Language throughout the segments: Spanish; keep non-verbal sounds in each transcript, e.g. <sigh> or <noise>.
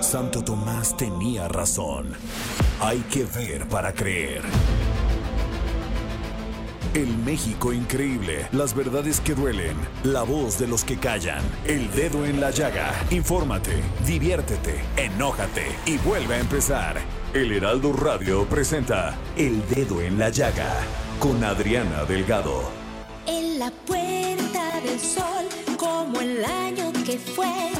Santo Tomás tenía razón. Hay que ver para creer. El México increíble, las verdades que duelen, la voz de los que callan, el dedo en la llaga. Infórmate, diviértete, enójate y vuelve a empezar. El Heraldo Radio presenta El Dedo en la Llaga con Adriana Delgado. En la puerta del sol, como el año que fue,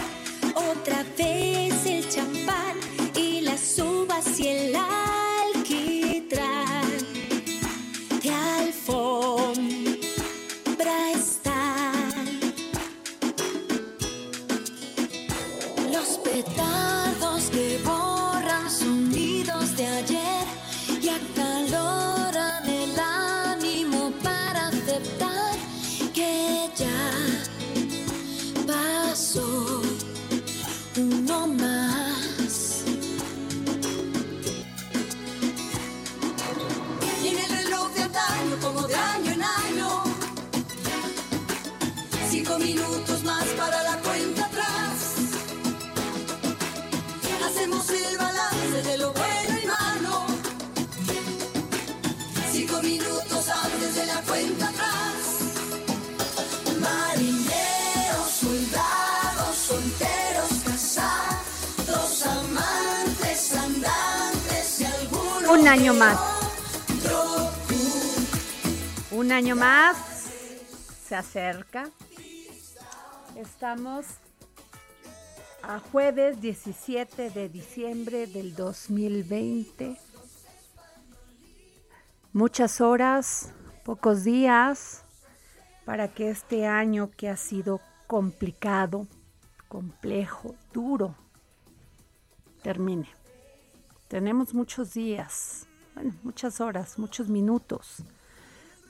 otra vez champán y las uvas y el alquitrán. Año más. Un año más se acerca. Estamos a jueves 17 de diciembre del 2020. Muchas horas, pocos días para que este año que ha sido complicado, complejo, duro, termine. Tenemos muchos días, muchas horas, muchos minutos,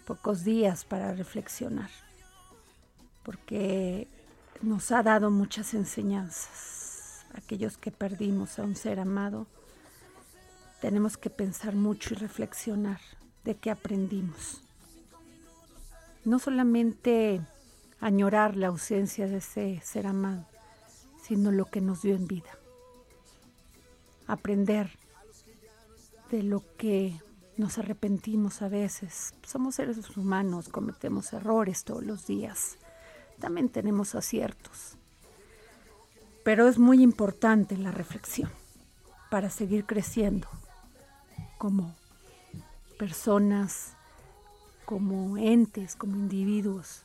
pocos días para reflexionar, porque nos ha dado muchas enseñanzas. Aquellos que perdimos a un ser amado, tenemos que pensar mucho y reflexionar de qué aprendimos. No solamente añorar la ausencia de ese ser amado, sino lo que nos dio en vida. Aprender de lo que nos arrepentimos a veces. Somos seres humanos, cometemos errores todos los días. También tenemos aciertos. Pero es muy importante la reflexión para seguir creciendo como personas, como entes, como individuos.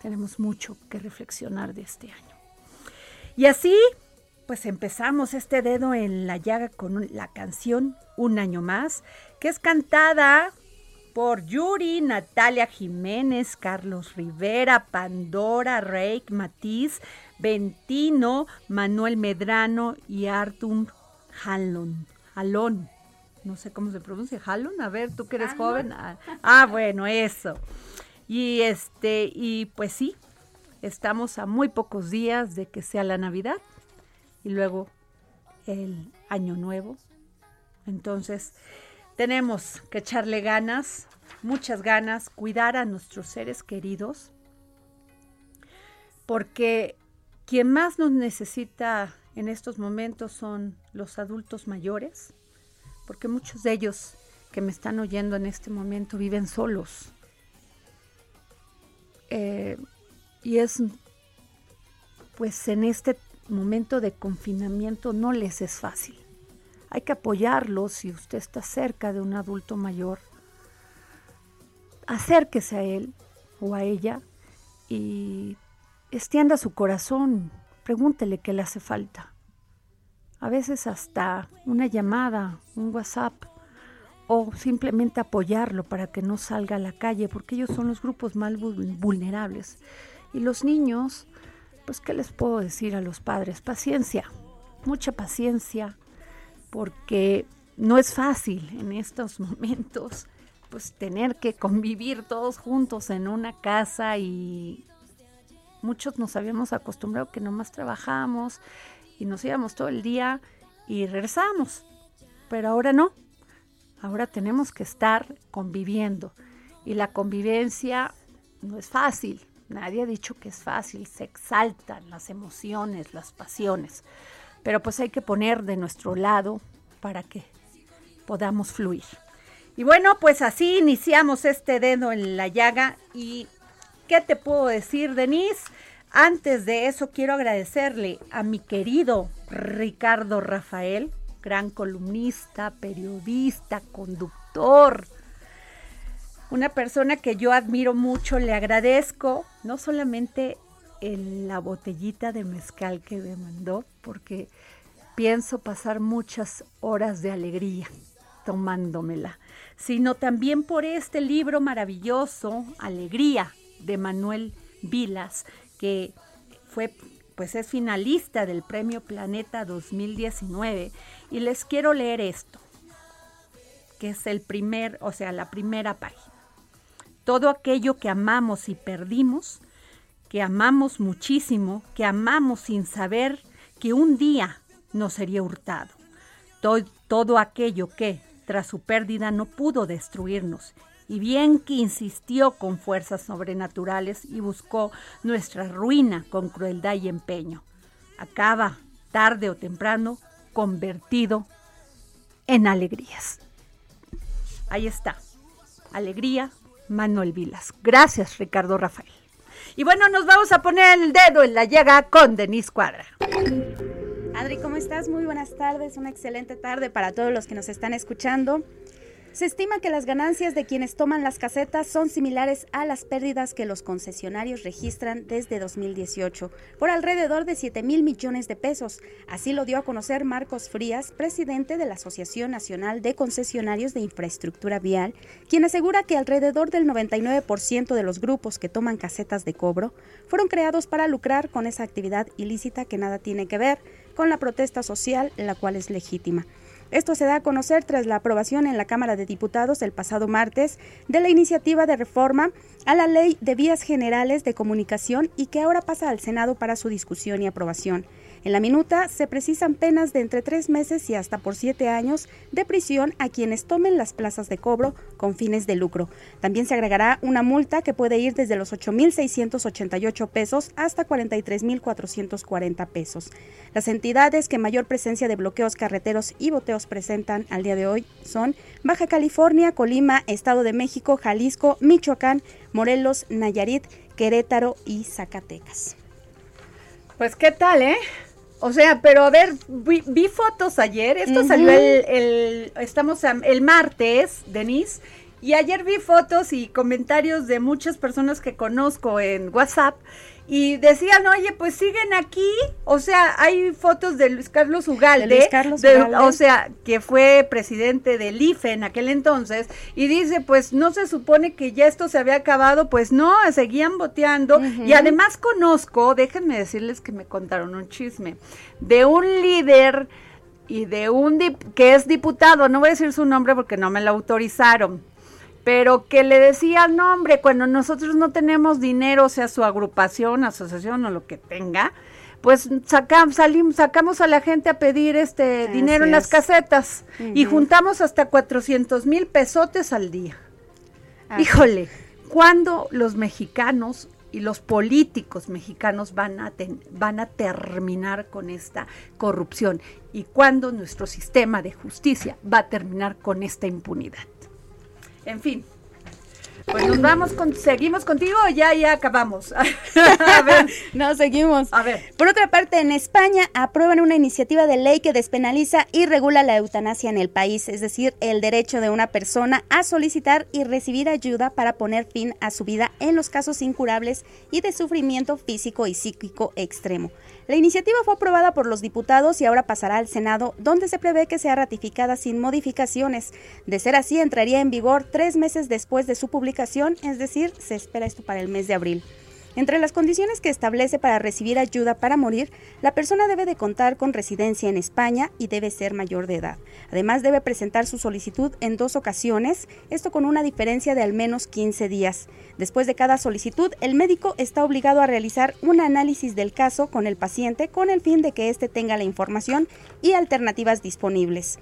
Tenemos mucho que reflexionar de este año. Y así, pues empezamos este dedo en la llaga con la canción Un año más, que es cantada por Yuri, Natalia Jiménez, Carlos Rivera, Pandora, Reik, Matiz, Ventino, Manuel Medrano y Artum Halon. Halón. No sé cómo se pronuncia, Halon. A ver, tú que eres joven. Ah, ah, bueno, eso. Y este, y pues sí, estamos a muy pocos días de que sea la Navidad y luego el Año Nuevo. Entonces, tenemos que echarle ganas, muchas ganas, cuidar a nuestros seres queridos, porque quien más nos necesita en estos momentos son los adultos mayores, porque muchos de ellos que me están oyendo en este momento viven solos. Eh, y es, pues en este momento de confinamiento no les es fácil. Hay que apoyarlo si usted está cerca de un adulto mayor. Acérquese a él o a ella y extienda su corazón, pregúntele qué le hace falta. A veces hasta una llamada, un WhatsApp o simplemente apoyarlo para que no salga a la calle, porque ellos son los grupos más vulnerables. Y los niños, pues, ¿qué les puedo decir a los padres? Paciencia, mucha paciencia, porque no es fácil en estos <laughs> momentos pues tener que convivir todos juntos en una casa y muchos nos habíamos acostumbrado que nomás trabajábamos y nos íbamos todo el día y regresábamos. Pero ahora no. Ahora tenemos que estar conviviendo. Y la convivencia no es fácil. Nadie ha dicho que es fácil. Se exaltan las emociones, las pasiones. Pero pues hay que poner de nuestro lado para que podamos fluir. Y bueno, pues así iniciamos este dedo en la llaga. ¿Y qué te puedo decir, Denise? Antes de eso, quiero agradecerle a mi querido Ricardo Rafael, gran columnista, periodista, conductor, una persona que yo admiro mucho, le agradezco no solamente en la botellita de mezcal que me mandó, porque pienso pasar muchas horas de alegría tomándomela, sino también por este libro maravilloso, Alegría, de Manuel Vilas, que fue pues es finalista del Premio Planeta 2019 y les quiero leer esto, que es el primer, o sea, la primera página. Todo aquello que amamos y perdimos, que amamos muchísimo, que amamos sin saber que un día nos sería hurtado. Todo, todo aquello que, tras su pérdida no pudo destruirnos, y bien que insistió con fuerzas sobrenaturales y buscó nuestra ruina con crueldad y empeño. Acaba, tarde o temprano, convertido en alegrías. Ahí está. Alegría, Manuel Vilas. Gracias, Ricardo Rafael. Y bueno, nos vamos a poner el dedo en la llaga con Denise Cuadra. Adri, ¿cómo estás? Muy buenas tardes, una excelente tarde para todos los que nos están escuchando. Se estima que las ganancias de quienes toman las casetas son similares a las pérdidas que los concesionarios registran desde 2018, por alrededor de 7 mil millones de pesos. Así lo dio a conocer Marcos Frías, presidente de la Asociación Nacional de Concesionarios de Infraestructura Vial, quien asegura que alrededor del 99% de los grupos que toman casetas de cobro fueron creados para lucrar con esa actividad ilícita que nada tiene que ver con la protesta social, la cual es legítima. Esto se da a conocer tras la aprobación en la Cámara de Diputados el pasado martes de la iniciativa de reforma a la Ley de Vías Generales de Comunicación y que ahora pasa al Senado para su discusión y aprobación. En la minuta se precisan penas de entre tres meses y hasta por siete años de prisión a quienes tomen las plazas de cobro con fines de lucro. También se agregará una multa que puede ir desde los 8.688 pesos hasta 43.440 pesos. Las entidades que mayor presencia de bloqueos carreteros y boteos presentan al día de hoy son Baja California, Colima, Estado de México, Jalisco, Michoacán, Morelos, Nayarit, Querétaro y Zacatecas. Pues qué tal, ¿eh? O sea, pero a ver, vi, fotos ayer, esto salió el, estamos el martes, Denise, y ayer vi fotos y comentarios de muchas personas que conozco en WhatsApp y decían, oye, pues siguen aquí, o sea, hay fotos de Luis Carlos Ugalde, Luis Carlos o sea, que fue presidente del IFE en aquel entonces, y dice, pues no se supone que ya esto se había acabado, pues no, seguían boteando, y además conozco, déjenme decirles que me contaron un chisme, de un líder y de un que es diputado, no voy a decir su nombre porque no me lo autorizaron, pero que le decía, no hombre, cuando nosotros no tenemos dinero, sea, su agrupación, asociación o lo que tenga, pues sacamos, salimos, sacamos a la gente a pedir este dinero en las casetas y juntamos hasta 400 mil pesotes al día. Híjole, ¿cuándo los mexicanos y los políticos mexicanos van a, van a terminar con esta corrupción? ¿Y cuándo nuestro sistema de justicia va a terminar con esta impunidad? En fin. Pues nos vamos con, seguimos contigo o ya, ya acabamos. <laughs> a ver, no, seguimos. A ver. Por otra parte, en España aprueban una iniciativa de ley que despenaliza y regula la eutanasia en el país, es decir, el derecho de una persona a solicitar y recibir ayuda para poner fin a su vida en los casos incurables y de sufrimiento físico y psíquico extremo. La iniciativa fue aprobada por los diputados y ahora pasará al Senado, donde se prevé que sea ratificada sin modificaciones. De ser así, entraría en vigor tres meses después de su publicación, es decir, se espera esto para el mes de abril. Entre las condiciones que establece para recibir ayuda para morir, la persona debe de contar con residencia en España y debe ser mayor de edad. Además debe presentar su solicitud en dos ocasiones, esto con una diferencia de al menos 15 días. Después de cada solicitud, el médico está obligado a realizar un análisis del caso con el paciente con el fin de que éste tenga la información y alternativas disponibles.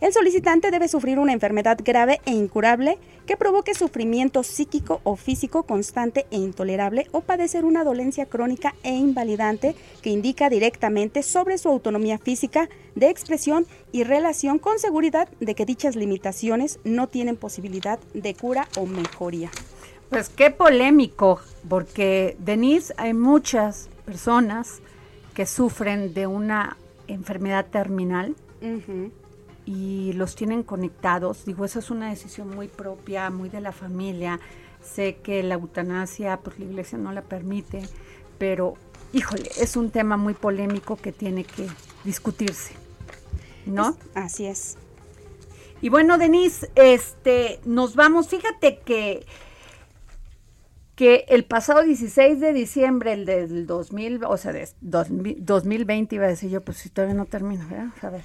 El solicitante debe sufrir una enfermedad grave e incurable que provoque sufrimiento psíquico o físico constante e intolerable o padecer una dolencia crónica e invalidante que indica directamente sobre su autonomía física, de expresión y relación con seguridad de que dichas limitaciones no tienen posibilidad de cura o mejoría. Pues qué polémico, porque Denise, hay muchas personas que sufren de una enfermedad terminal y los tienen conectados. Digo, esa es una decisión muy propia, muy de la familia. Sé que la eutanasia, pues la iglesia no la permite, pero híjole, es un tema muy polémico que tiene que discutirse. ¿No? así es. Y bueno, Denise, este, nos vamos. Fíjate que que el pasado 16 de diciembre el del 2000, o sea, de 2020 iba a decir yo, pues si todavía no termino, ¿verdad? A ver.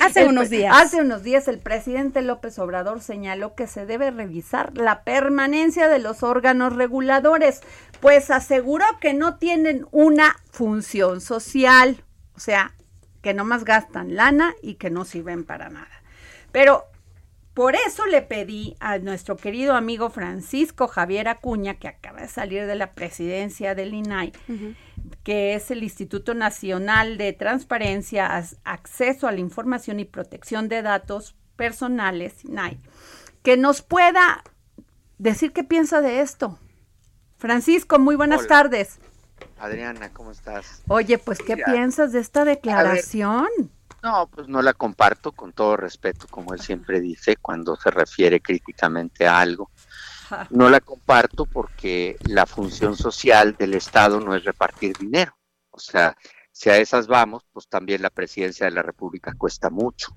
Hace, unos días. Hace unos días el presidente López Obrador señaló que se debe revisar la permanencia de los órganos reguladores, pues aseguró que no tienen una función social, o sea, que no más gastan lana y que no sirven para nada. Pero por eso le pedí a nuestro querido amigo Francisco Javier Acuña, que acaba de salir de la presidencia del INAI, que es el Instituto Nacional de Transparencia, Acceso a la Información y Protección de Datos Personales, INAI, que nos pueda decir qué piensa de esto. Francisco, muy buenas tardes. Adriana, ¿cómo estás? Oye, pues, ¿qué piensas de esta declaración? No, pues no la comparto con todo respeto, como él siempre dice, cuando se refiere críticamente a algo. No la comparto porque la función social del Estado no es repartir dinero. O sea, si a esas vamos, pues también la presidencia de la República cuesta mucho.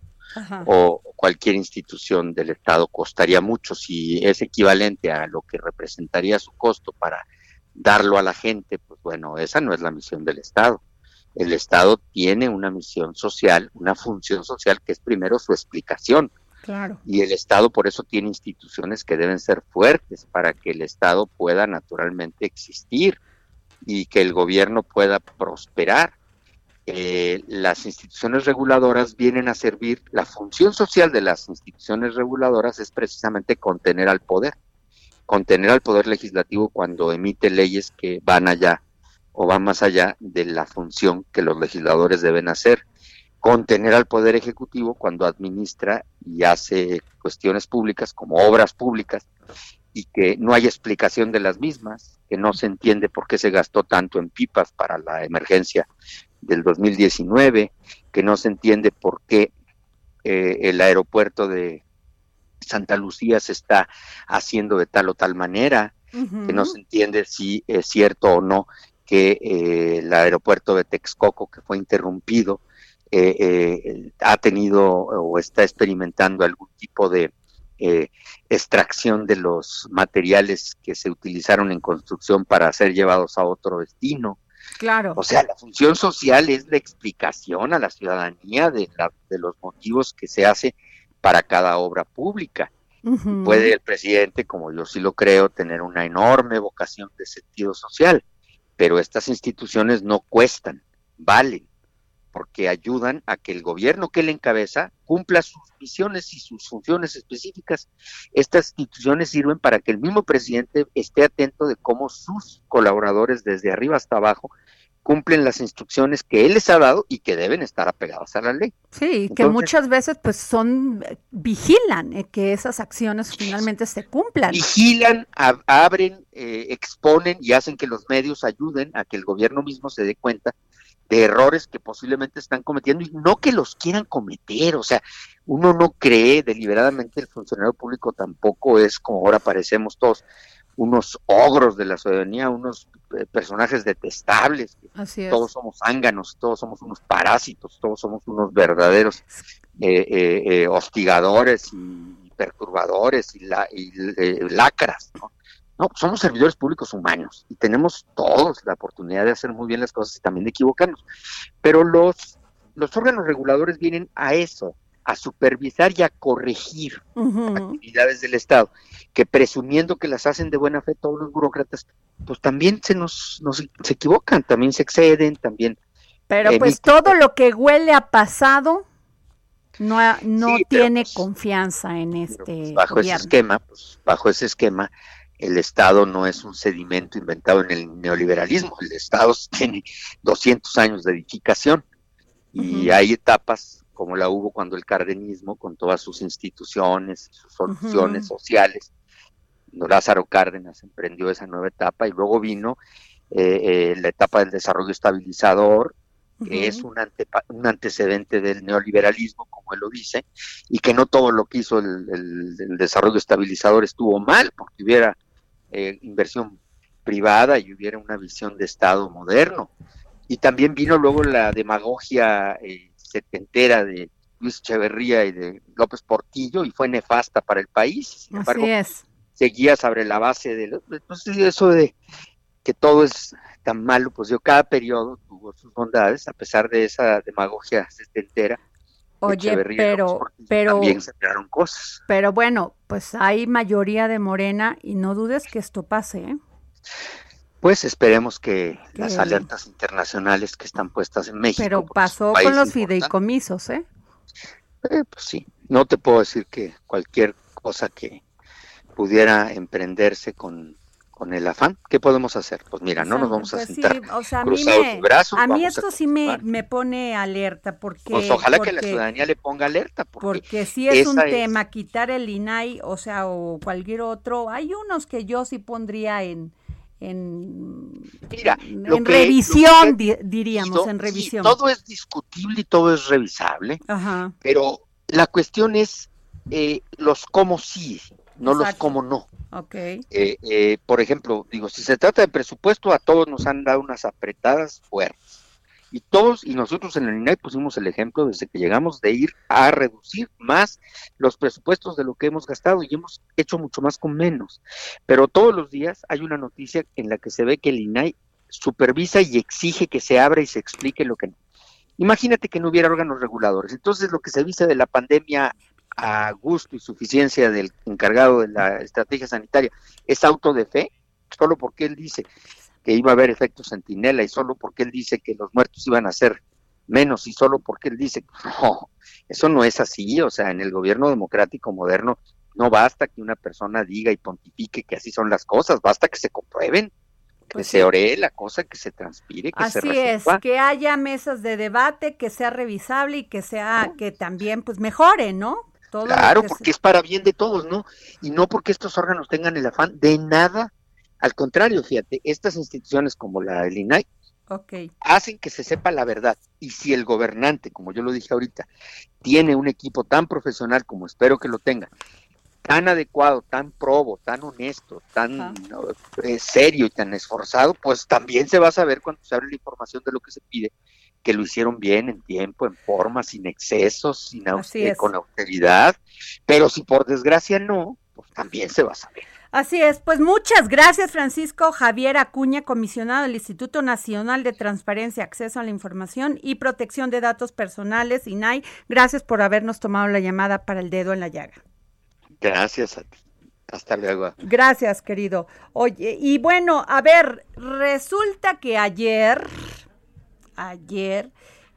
O cualquier institución del Estado costaría mucho. Si es equivalente a lo que representaría su costo para darlo a la gente, pues bueno, esa no es la misión del Estado el Estado tiene una misión social, una función social que es primero su explicación. Claro. Y el Estado por eso tiene instituciones que deben ser fuertes para que el Estado pueda naturalmente existir y que el gobierno pueda prosperar. Eh, las instituciones reguladoras vienen a servir, la función social de las instituciones reguladoras es precisamente contener al poder, contener al poder legislativo cuando emite leyes que van allá o va más allá de la función que los legisladores deben hacer, contener al Poder Ejecutivo cuando administra y hace cuestiones públicas como obras públicas y que no hay explicación de las mismas, que no se entiende por qué se gastó tanto en pipas para la emergencia del 2019, que no se entiende por qué eh, el aeropuerto de Santa Lucía se está haciendo de tal o tal manera, que no se entiende si es cierto o no que eh, el aeropuerto de Texcoco, que fue interrumpido, eh, eh, ha tenido o está experimentando algún tipo de extracción de los materiales que se utilizaron en construcción para ser llevados a otro destino. Claro. O sea, la función social es la explicación a la ciudadanía de, de los motivos que se hace para cada obra pública. Puede el presidente, como yo sí lo creo, tener una enorme vocación de sentido social, pero estas instituciones no cuestan, valen, porque ayudan a que el gobierno que le encabeza cumpla sus misiones y sus funciones específicas. Estas instituciones sirven para que el mismo presidente esté atento de cómo sus colaboradores desde arriba hasta abajo cumplen las instrucciones que él les ha dado y que deben estar apegadas a la ley. Sí, que muchas veces pues son, vigilan eh, que esas acciones finalmente se cumplan. Vigilan, abren, eh, exponen y hacen que los medios ayuden a que el gobierno mismo se dé cuenta de errores que posiblemente están cometiendo y no que los quieran cometer, o sea, uno no cree deliberadamente el funcionario público tampoco es como ahora parecemos todos unos ogros de la ciudadanía, unos eh, personajes detestables. Todos somos ánganos, todos somos unos parásitos, todos somos unos verdaderos eh, eh, hostigadores y perturbadores y, la, y lacras. ¿no? No, somos servidores públicos humanos y tenemos todos la oportunidad de hacer muy bien las cosas y también de equivocarnos. Pero los, los órganos reguladores vienen a eso, a supervisar y a corregir actividades del Estado, que presumiendo que las hacen de buena fe todos los burócratas, pues también se nos, se equivocan, también se exceden, también. Pero pues todo lo que huele a pasado no, no tiene pues, confianza en este pues, bajo ese esquema, pues bajo ese esquema el Estado no es un sedimento inventado en el neoliberalismo, el Estado <laughs> tiene 200 años de edificación y hay etapas como la hubo cuando el cardenismo, con todas sus instituciones, sus soluciones sociales, Lázaro Cárdenas emprendió esa nueva etapa y luego vino eh, eh, la etapa del desarrollo estabilizador, que es un, un, antecedente del neoliberalismo, como él lo dice, y que no todo lo que hizo el, desarrollo estabilizador estuvo mal, porque hubiera eh, inversión privada y hubiera una visión de Estado moderno. Y también vino luego la demagogia setentera de Luis Echeverría y de López Portillo y fue nefasta para el país. Así es. Seguía sobre la base de pues, eso de que todo es tan malo, pues yo cada periodo tuvo sus bondades, a pesar de esa demagogia setentera. Oye, pero, pero también se crearon cosas. Pero bueno, pues hay mayoría de Morena y no dudes que esto pase, ¿eh? pues esperemos que las alertas internacionales que están puestas en México. Pero pasó con los fideicomisos, ¿eh? ¿eh? Pues sí, no te puedo decir que cualquier cosa que pudiera emprenderse con, con el afán, ¿qué podemos hacer? Pues mira, no nos vamos a pues sentar o sea, a mí, me, brazos, a mí esto sí me, me, pone alerta porque... Pues ojalá que la ciudadanía le ponga alerta. Porque, porque si es un tema, quitar el INAI, o sea, o cualquier otro, hay unos que yo sí pondría en en, en revisión, diríamos, en revisión. todo es discutible y todo es revisable, pero la cuestión es eh, los cómo sí, no los cómo no. Okay. Eh, eh, por ejemplo, digo, si se trata de presupuesto, a todos nos han dado unas apretadas fuertes. Y todos, y nosotros en el INAI pusimos el ejemplo desde que llegamos de ir a reducir más los presupuestos de lo que hemos gastado y hemos hecho mucho más con menos. Pero todos los días hay una noticia en la que se ve que el INAI supervisa y exige que se abra y se explique lo que no. Imagínate que no hubiera órganos reguladores. Entonces lo que se dice de la pandemia a gusto y suficiencia del encargado de la estrategia sanitaria es auto de fe, solo porque él dice que iba a haber efecto centinela y solo porque él dice que los muertos iban a ser menos y solo porque él dice, <laughs> no, eso no es así, o sea, en el gobierno democrático moderno no basta que una persona diga y pontifique que así son las cosas, basta que se comprueben, que pues se oree la cosa, que se transpire, que Así se es, que haya mesas de debate, que sea revisable y que sea, que también pues mejore, ¿no? Todo claro, porque es para bien de todos, ¿no? Y no porque estos órganos tengan el afán de nada. Al contrario, fíjate, estas instituciones como la del INAI hacen que se sepa la verdad. Y si el gobernante, como yo lo dije ahorita, tiene un equipo tan profesional como espero que lo tenga, tan adecuado, tan probo, tan honesto, tan eh, serio y tan esforzado, pues también se va a saber cuando se abre la información de lo que se pide, que lo hicieron bien, en tiempo, en forma, sin excesos, sin con austeridad. Pero si por desgracia no, pues también se va a saber. Así es, pues muchas gracias Francisco Javier Acuña, comisionado del Instituto Nacional de Transparencia, Acceso a la Información y Protección de Datos Personales, INAI. Gracias por habernos tomado la llamada para el dedo en la llaga. Gracias a ti. Hasta luego. Gracias, querido. Oye, y bueno, a ver, resulta que ayer, ayer,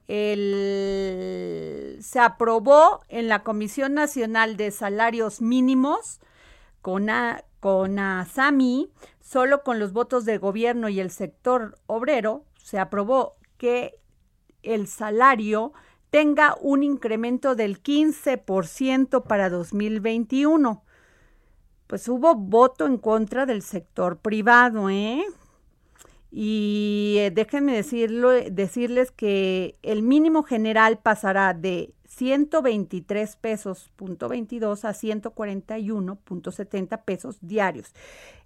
se aprobó en la Comisión Nacional de Salarios Mínimos con, con ASAMI, solo con los votos del gobierno y el sector obrero, se aprobó que el salario tenga un incremento del 15% para 2021. Pues hubo voto en contra del sector privado, ¿eh? Y eh, déjenme decirlo, decirles que el mínimo general pasará de 123 pesos punto 22 a 141.70 pesos diarios.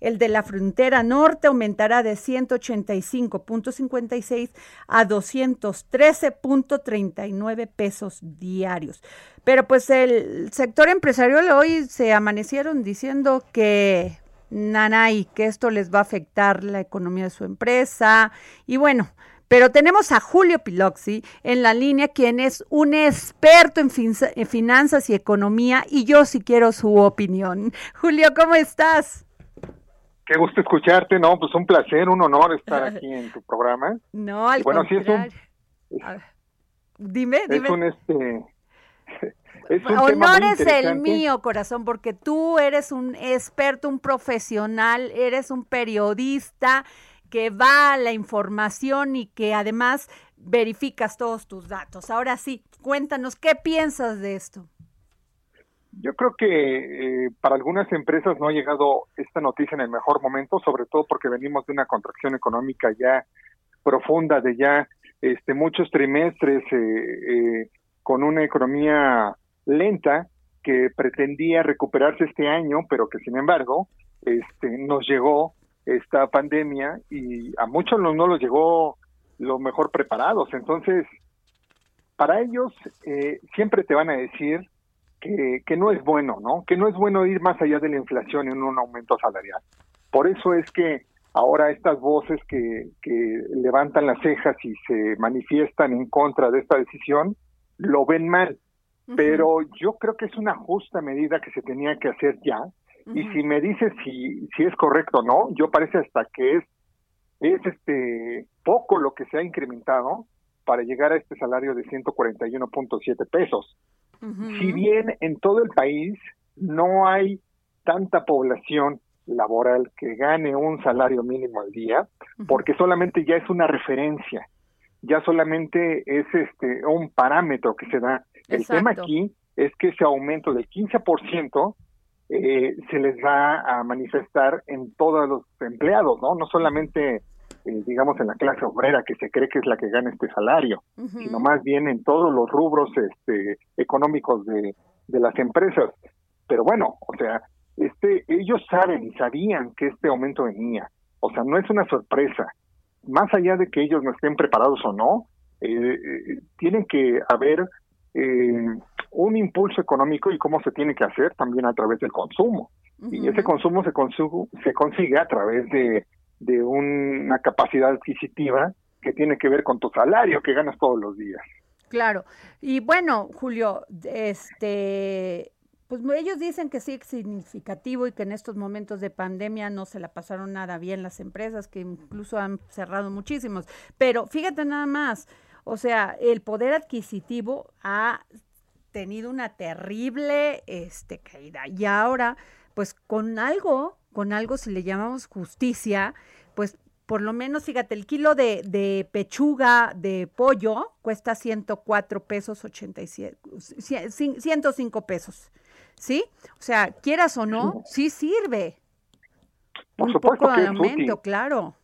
El de la frontera norte aumentará de 185.56 a 213.39 pesos diarios. Pero pues el sector empresarial hoy se amanecieron diciendo que nanay, que esto les va a afectar la economía de su empresa. Y bueno, pero tenemos a Julio Piloxi en la línea, quien es un experto en, finanzas y economía, y yo sí quiero su opinión. Julio, ¿cómo estás? Qué gusto escucharte, no, pues un placer, un honor estar aquí en tu programa. <laughs> No, al bueno, contrario. Sí es un, dime, dime. Es un este Honor es el mío, corazón, porque tú eres un experto, un profesional, eres un periodista que va a la información y que además verificas todos tus datos. Ahora sí, cuéntanos, ¿qué piensas de esto? Yo creo que eh, para algunas empresas no ha llegado esta noticia en el mejor momento, sobre todo porque venimos de una contracción económica ya profunda, de ya este, muchos trimestres eh, eh, con una economía lenta que pretendía recuperarse este año, pero que sin embargo este, nos llegó esta pandemia y a muchos no, no los llegó lo mejor preparados. Entonces, para ellos eh, siempre te van a decir que, que no es bueno, ¿no? Que no es bueno ir más allá de la inflación en un aumento salarial. Por eso es que ahora estas voces que, que levantan las cejas y se manifiestan en contra de esta decisión lo ven mal pero yo creo que es una justa medida que se tenía que hacer ya. Y si me dices si, si es correcto o no, yo parece hasta que es, es este poco lo que se ha incrementado para llegar a este salario de 141.7 pesos. Si bien en todo el país no hay tanta población laboral que gane un salario mínimo al día, porque solamente ya es una referencia, ya solamente es este un parámetro que se da el tema aquí es que ese aumento del 15% eh, se les va a manifestar en todos los empleados, ¿no? No solamente, eh, digamos, en la clase obrera que se cree que es la que gana este salario, sino más bien en todos los rubros este, económicos de, de las empresas. Pero bueno, o sea, este, ellos saben y sabían que este aumento venía. O sea, no es una sorpresa. Más allá de que ellos no estén preparados o no, eh, eh tienen que haber eh, un impulso económico y cómo se tiene que hacer también a través del consumo. Y ese consumo se, se consigue a través de, de una capacidad adquisitiva que tiene que ver con tu salario que ganas todos los días. Claro. Y bueno, Julio, este pues ellos dicen que sí es significativo y que en estos momentos de pandemia no se la pasaron nada bien las empresas, que incluso han cerrado muchísimos. Pero fíjate nada más, o sea, el poder adquisitivo ha tenido una terrible este, caída. Y ahora, pues con algo, con algo si le llamamos justicia, pues por lo menos, fíjate, el kilo de, de pechuga de pollo cuesta 104 pesos 87, 105 pesos. ¿Sí? O sea, quieras o no, sí sirve. Por Un poco de aumento, claro.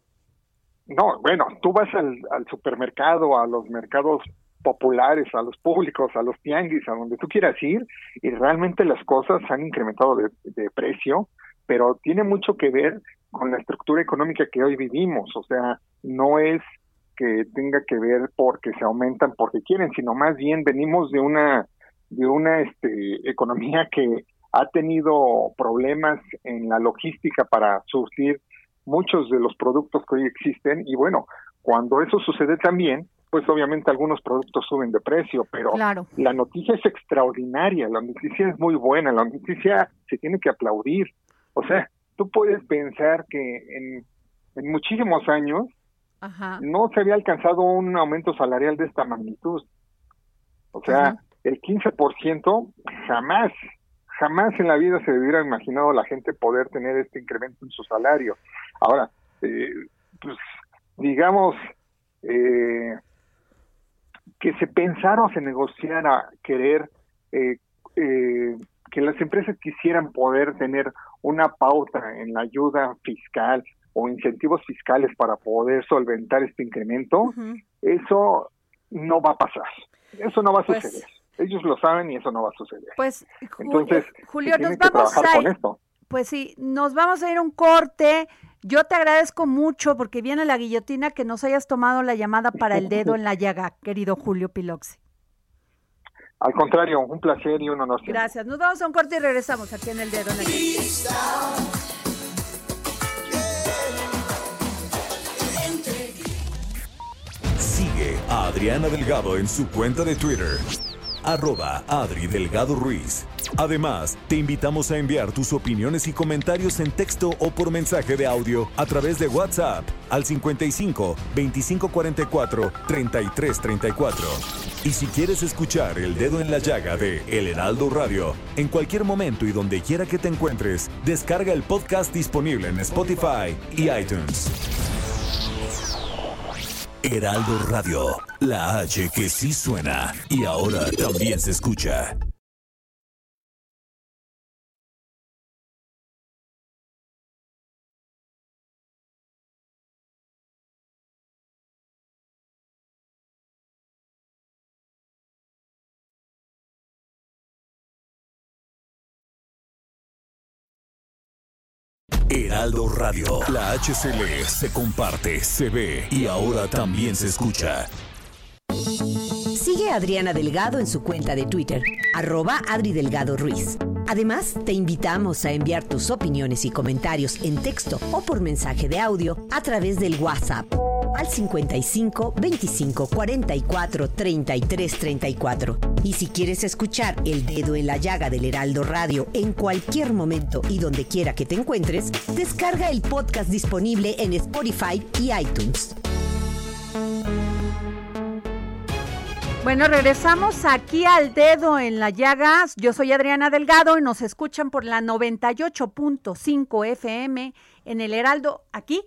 No, bueno, tú vas al, supermercado, a los mercados populares, a los públicos, a los tianguis, a donde tú quieras ir, y realmente las cosas han incrementado de, precio, pero tiene mucho que ver con la estructura económica que hoy vivimos, o sea, no es que tenga que ver porque se aumentan porque quieren, sino más bien venimos de una de una este, economía que ha tenido problemas en la logística para surtir muchos de los productos que hoy existen y bueno, cuando eso sucede también, pues obviamente algunos productos suben de precio, pero la noticia es extraordinaria, la noticia es muy buena, la noticia se tiene que aplaudir. O sea, tú puedes pensar que en, en muchísimos años no se había alcanzado un aumento salarial de esta magnitud. O sea, el 15% jamás jamás en la vida se hubiera imaginado la gente poder tener este incremento en su salario. Ahora, eh, pues digamos eh, que se pensara o se negociara querer eh, eh, que las empresas quisieran poder tener una pauta en la ayuda fiscal o incentivos fiscales para poder solventar este incremento, eso no va a pasar. Eso no va a pues suceder. Ellos lo saben y eso no va a suceder. Pues, Entonces, Julio, nos vamos a ir, Pues sí, nos vamos a ir a un corte. Yo te agradezco mucho porque viene la guillotina que nos hayas tomado la llamada para el dedo en la llaga, querido Julio Piloxi. Al contrario, un placer y un honor. Gracias. Nos vamos a un corte y regresamos aquí en el dedo en la llaga. Sigue a Adriana Delgado en su cuenta de Twitter arroba Adri Delgado Ruiz. Además, te invitamos a enviar tus opiniones y comentarios en texto o por mensaje de audio a través de WhatsApp al 55 2544 3334. Y si quieres escuchar El Dedo en la Llaga de El Heraldo Radio, en cualquier momento y donde quiera que te encuentres, descarga el podcast disponible en Spotify y iTunes. Heraldo Radio, la H que sí suena y ahora también se escucha. Heraldo Radio. La HCL se comparte, se ve y ahora también se escucha. Sigue a Adriana Delgado en su cuenta de Twitter, arroba Adri Delgado Ruiz. Además, te invitamos a enviar tus opiniones y comentarios en texto o por mensaje de audio a través del WhatsApp al 55 25 44 33 34. Y si quieres escuchar El Dedo en la Llaga del Heraldo Radio en cualquier momento y donde quiera que te encuentres, descarga el podcast disponible en Spotify y iTunes. Bueno, regresamos aquí al dedo en la llaga. Yo soy Adriana Delgado y nos escuchan por la 98.5 FM en el Heraldo, aquí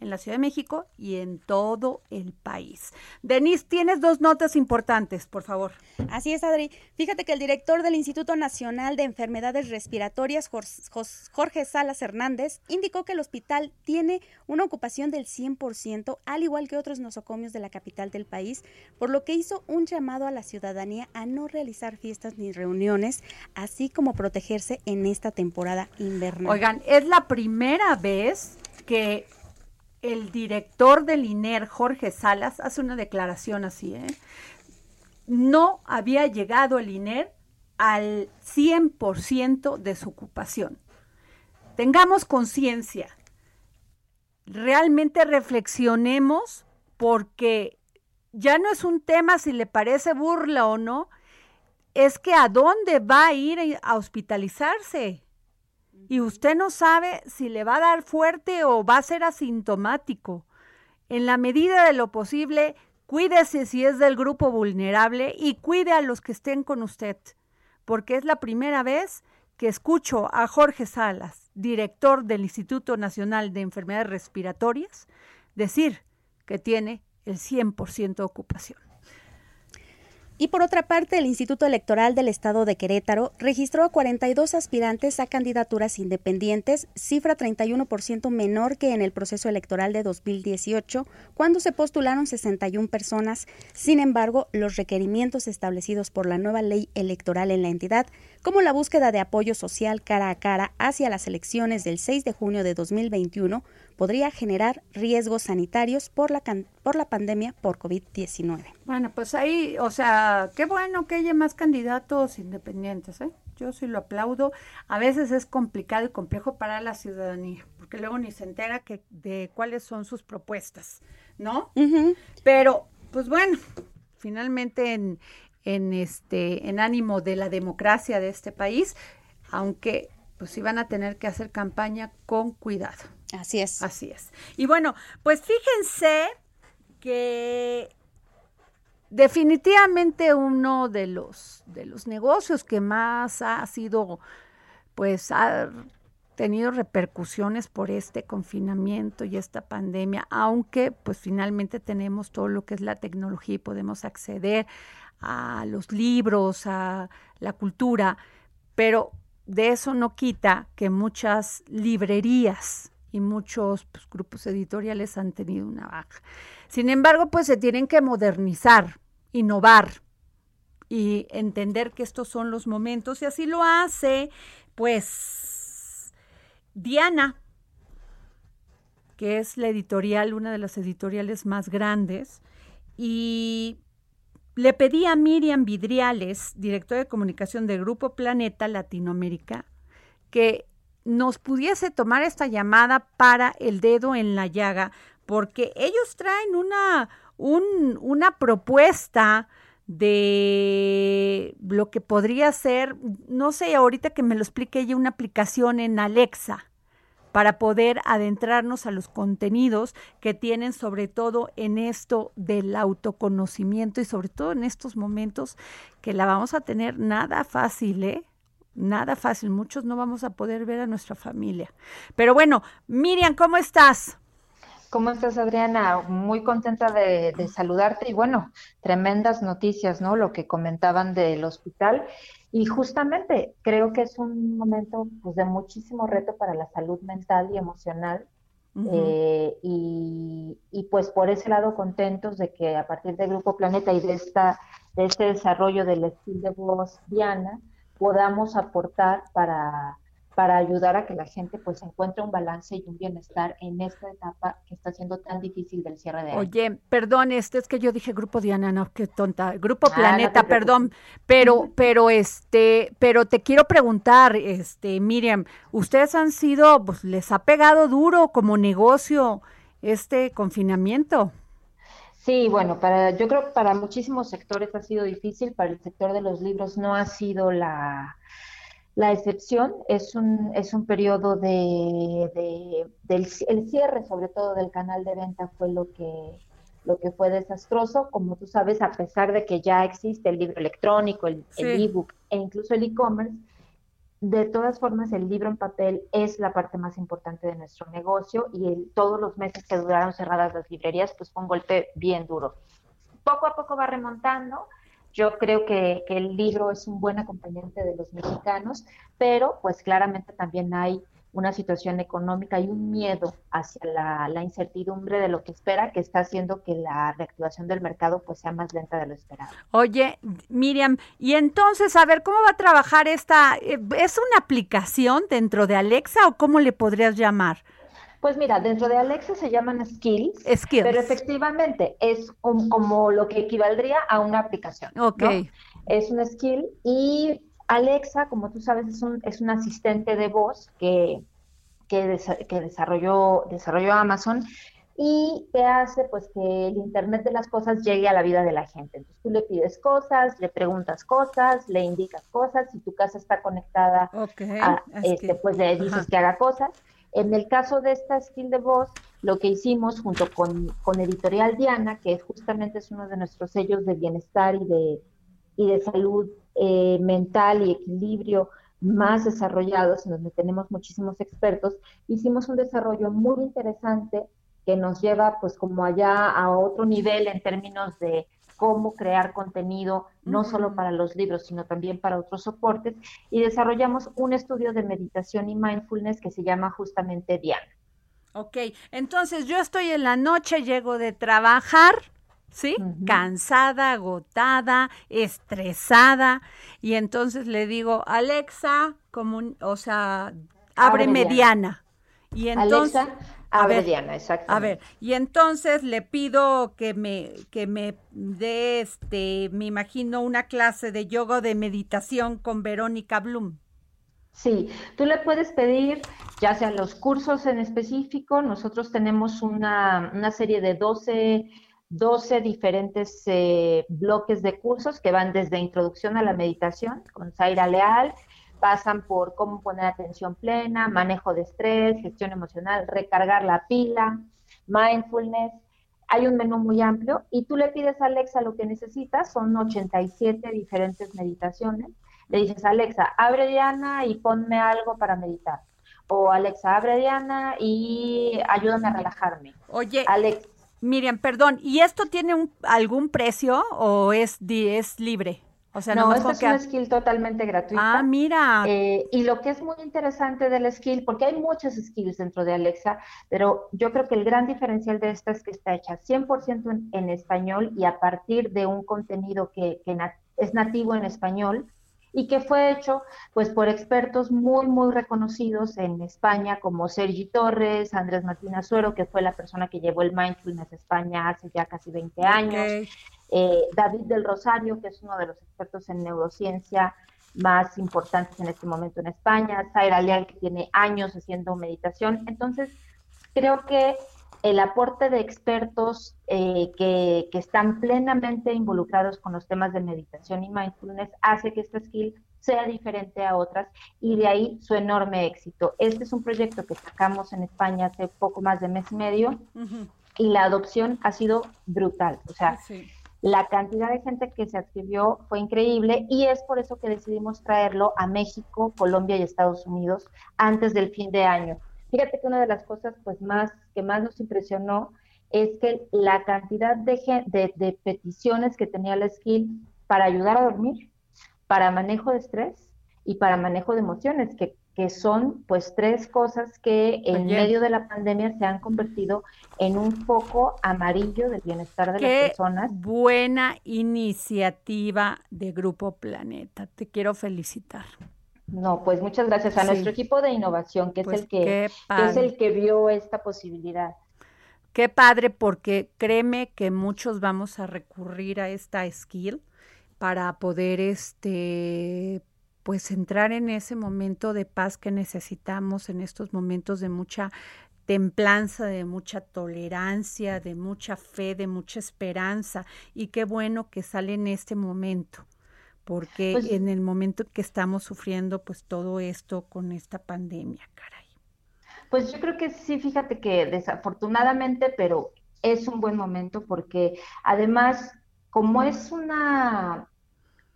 en la Ciudad de México y en todo el país. Denise, tienes dos notas importantes, por favor. Así es, Adri. Fíjate que el director del Instituto Nacional de Enfermedades Respiratorias, Jorge Salas Hernández, indicó que el hospital tiene una ocupación del 100%, al igual que otros nosocomios de la capital del país, por lo que hizo un llamado a la ciudadanía a no realizar fiestas ni reuniones, así como protegerse en esta temporada invernal. Oigan, es la primera vez que el director del INER, Jorge Salas, hace una declaración así, ¿eh? No había llegado el INER al 100% de su ocupación. Tengamos conciencia, realmente reflexionemos porque ya no es un tema si le parece burla o no, es que a dónde va a ir a hospitalizarse y usted no sabe si le va a dar fuerte o va a ser asintomático. En la medida de lo posible, cuídese si es del grupo vulnerable y cuide a los que estén con usted, porque es la primera vez que escucho a Jorge Salas, director del Instituto Nacional de Enfermedades Respiratorias, decir que tiene el 100% de ocupación. Y por otra parte, el Instituto Electoral del Estado de Querétaro registró a 42 aspirantes a candidaturas independientes, cifra 31% menor que en el proceso electoral de 2018, cuando se postularon 61 personas. Sin embargo, los requerimientos establecidos por la nueva ley electoral en la entidad, como la búsqueda de apoyo social cara a cara hacia las elecciones del 6 de junio de 2021, podría generar riesgos sanitarios por la, por la pandemia por COVID-19. Bueno, pues ahí, o sea, qué bueno que haya más candidatos independientes, ¿eh? Yo sí lo aplaudo. A veces es complicado y complejo para la ciudadanía, porque luego ni se entera que, de cuáles son sus propuestas, ¿no? Pero, pues bueno, finalmente en, en, este, en ánimo de la democracia de este país, aunque pues iban a tener que hacer campaña con cuidado. Así es. Así es. Y bueno, pues fíjense que definitivamente uno de los de los negocios que más ha sido pues tenido repercusiones por este confinamiento y esta pandemia, aunque pues finalmente tenemos todo lo que es la tecnología y podemos acceder a los libros, a la cultura, pero de eso no quita que muchas librerías y muchos pues, grupos editoriales han tenido una baja. Sin embargo, pues se tienen que modernizar, innovar y entender que estos son los momentos y así lo hace pues Diana, que es la editorial, una de las editoriales más grandes, y le pedí a Miriam Vidriales, directora de comunicación de Grupo Planeta Latinoamérica, que nos pudiese tomar esta llamada para el dedo en la llaga, porque ellos traen una, una propuesta de lo que podría ser, no sé, ahorita que me lo explique ella, una aplicación en Alexa para poder adentrarnos a los contenidos que tienen sobre todo en esto del autoconocimiento y sobre todo en estos momentos que la vamos a tener nada fácil, ¿eh? Nada fácil, muchos no vamos a poder ver a nuestra familia. Pero bueno, Miriam, ¿cómo estás? ¿Cómo estás, Adriana? Muy contenta de, de, saludarte y bueno, tremendas noticias, ¿no? Lo que comentaban del hospital y justamente creo que es un momento pues, de muchísimo reto para la salud mental y emocional. eh, y, y, pues por ese lado contentos de que a partir del Grupo Planeta y de, esta, de este desarrollo del estilo de voz Diana podamos aportar para, para ayudar a que la gente pues encuentre un balance y un bienestar en esta etapa que está siendo tan difícil del cierre de año. Oye, perdón, este es que yo dije Grupo Diana, no, qué tonta, Grupo Planeta, ah, no perdón, pero, pero este, pero te quiero preguntar, este, Miriam, ustedes han sido, pues les ha pegado duro como negocio este confinamiento. Sí, bueno, para, yo creo que para muchísimos sectores ha sido difícil, para el sector de los libros no ha sido la, la excepción es un, es un periodo de, del el cierre, sobre todo del canal de venta, fue lo que, lo que fue desastroso. Como tú sabes, a pesar de que ya existe el libro electrónico, el ebook e incluso el e-commerce, de todas formas el libro en papel es la parte más importante de nuestro negocio y todos los meses que duraron cerradas las librerías, pues fue un golpe bien duro. Poco a poco va remontando yo creo que, el libro es un buen acompañante de los mexicanos, pero pues claramente también hay una situación económica y un miedo hacia la, incertidumbre de lo que espera, que está haciendo que la reactivación del mercado pues sea más lenta de lo esperado. Oye, Miriam, y entonces, a ver, ¿cómo va a trabajar esta? Eh, ¿Es una aplicación dentro de Alexa o cómo le podrías llamar? Pues mira, dentro de Alexa se llaman skills, skills. pero efectivamente es como lo que equivaldría a una aplicación. Ok. Es un skill y Alexa, como tú sabes, es un, es un asistente de voz que, que, que desarrolló, desarrolló Amazon y te hace pues que el Internet de las cosas llegue a la vida de la gente. Entonces tú le pides cosas, le preguntas cosas, le indicas cosas, si tu casa está conectada, a, este, pues le dices que haga cosas. En el caso de esta skill de voz, lo que hicimos junto con, Editorial Diana, que justamente es uno de nuestros sellos de bienestar y de, y de salud eh, mental y equilibrio más desarrollados, en donde tenemos muchísimos expertos, hicimos un desarrollo muy interesante que nos lleva pues como allá a otro nivel en términos de cómo crear contenido, no solo para los libros, sino también para otros soportes, y desarrollamos un estudio de meditación y mindfulness que se llama justamente Diana. Ok, entonces yo estoy en la noche, llego de trabajar, ¿sí? Cansada, agotada, estresada, y entonces le digo, Alexa, como, o sea, abre, mediana. Y entonces, a ver, Diana, exacto. A ver, y entonces le pido que me, que me dé, este, me imagino, una clase de yoga de meditación con Verónica Bloom. Sí, tú le puedes pedir, ya sea los cursos en específico, nosotros tenemos una, una serie de 12, 12 diferentes eh, bloques de cursos que van desde introducción a la meditación con Zaira Leal, pasan por cómo poner atención plena, manejo de estrés, gestión emocional, recargar la pila, mindfulness. Hay un menú muy amplio y tú le pides a Alexa lo que necesitas, son 87 diferentes meditaciones. Le dices, Alexa, abre Diana y ponme algo para meditar. o Alexa, abre Diana y ayúdame a relajarme. Oye, Alex, Miriam, perdón, ¿y esto tiene un, algún precio o es, es libre? O sea, no, esta es una skill totalmente gratuita. Ah, mira. Eh, y lo que es muy interesante del skill, porque hay muchas skills dentro de Alexa, pero yo creo que el gran diferencial de esta es que está hecha 100% en, en español y a partir de un contenido que, que es nativo en español y que fue hecho pues por expertos muy muy reconocidos en España como Sergi Torres, Andrés Martín Azuero, que fue la persona que llevó el mindfulness a España hace ya casi 20 años, Ok. Eh, David del Rosario, que es uno de los expertos en neurociencia más importantes en este momento en España, Zaira Leal, que tiene años haciendo meditación. Entonces, creo que el aporte de expertos eh, que, que están plenamente involucrados con los temas de meditación y mindfulness hace que esta skill sea diferente a otras y de ahí su enorme éxito. Este es un proyecto que sacamos en España hace poco más de mes y medio y la adopción ha sido brutal. O sea, Sí. La cantidad de gente que se adscribió fue increíble y es por eso que decidimos traerlo a México, Colombia y Estados Unidos antes del fin de año. Fíjate que una de las cosas pues más que más nos impresionó es que la cantidad de, de, de peticiones que tenía la skill para ayudar a dormir, para manejo de estrés y para manejo de emociones, que, que son pues tres cosas que en Oye. medio de la pandemia se han convertido en un foco amarillo del bienestar de las personas. buena iniciativa de Grupo Planeta. Te quiero felicitar. No, pues muchas gracias a Sí. nuestro equipo de innovación, que Pues es el que, que es el que vio esta posibilidad. Qué padre, porque créeme que muchos vamos a recurrir a esta skill para poder, este, pues entrar en ese momento de paz que necesitamos, en estos momentos de mucha templanza, de mucha tolerancia, de mucha fe, de mucha esperanza. Y qué bueno que sale en este momento, porque Pues- en el momento que estamos sufriendo, pues todo esto con esta pandemia, caray. Pues yo creo que sí, fíjate que desafortunadamente, pero es un buen momento porque además, como es una,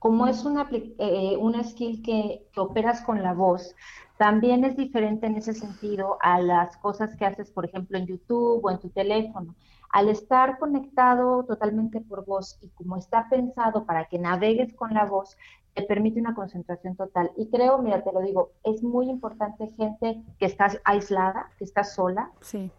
como es una, eh, una skill que, que operas con la voz, también es diferente en ese sentido a las cosas que haces, por ejemplo, en YouTube o en tu teléfono. Al estar conectado totalmente por voz y como está pensado para que navegues con la voz, te permite una concentración total. Y creo, mira, te lo digo, es muy importante gente que está aislada, que está sola, Sí.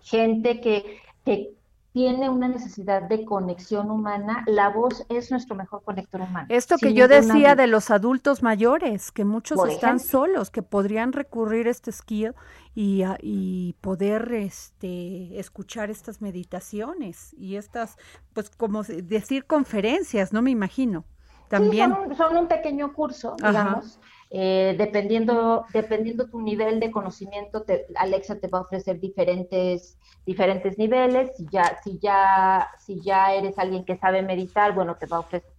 gente que, que tiene una necesidad de conexión humana. La voz es nuestro mejor conector humano. Esto que yo decía de los adultos mayores, que muchos Por están ejemplo. solos, que podrían recurrir a este skill y, a- y poder este, escuchar estas meditaciones y estas, pues como decir conferencias, ¿no? Me imagino. También. Sí, son un, son un pequeño curso, Ajá. Eh, dependiendo, dependiendo tu nivel de conocimiento, te- Alexa te va a ofrecer diferentes, diferentes niveles. Si ya, si ya, si ya eres alguien que sabe meditar, bueno, te va a ofrecer,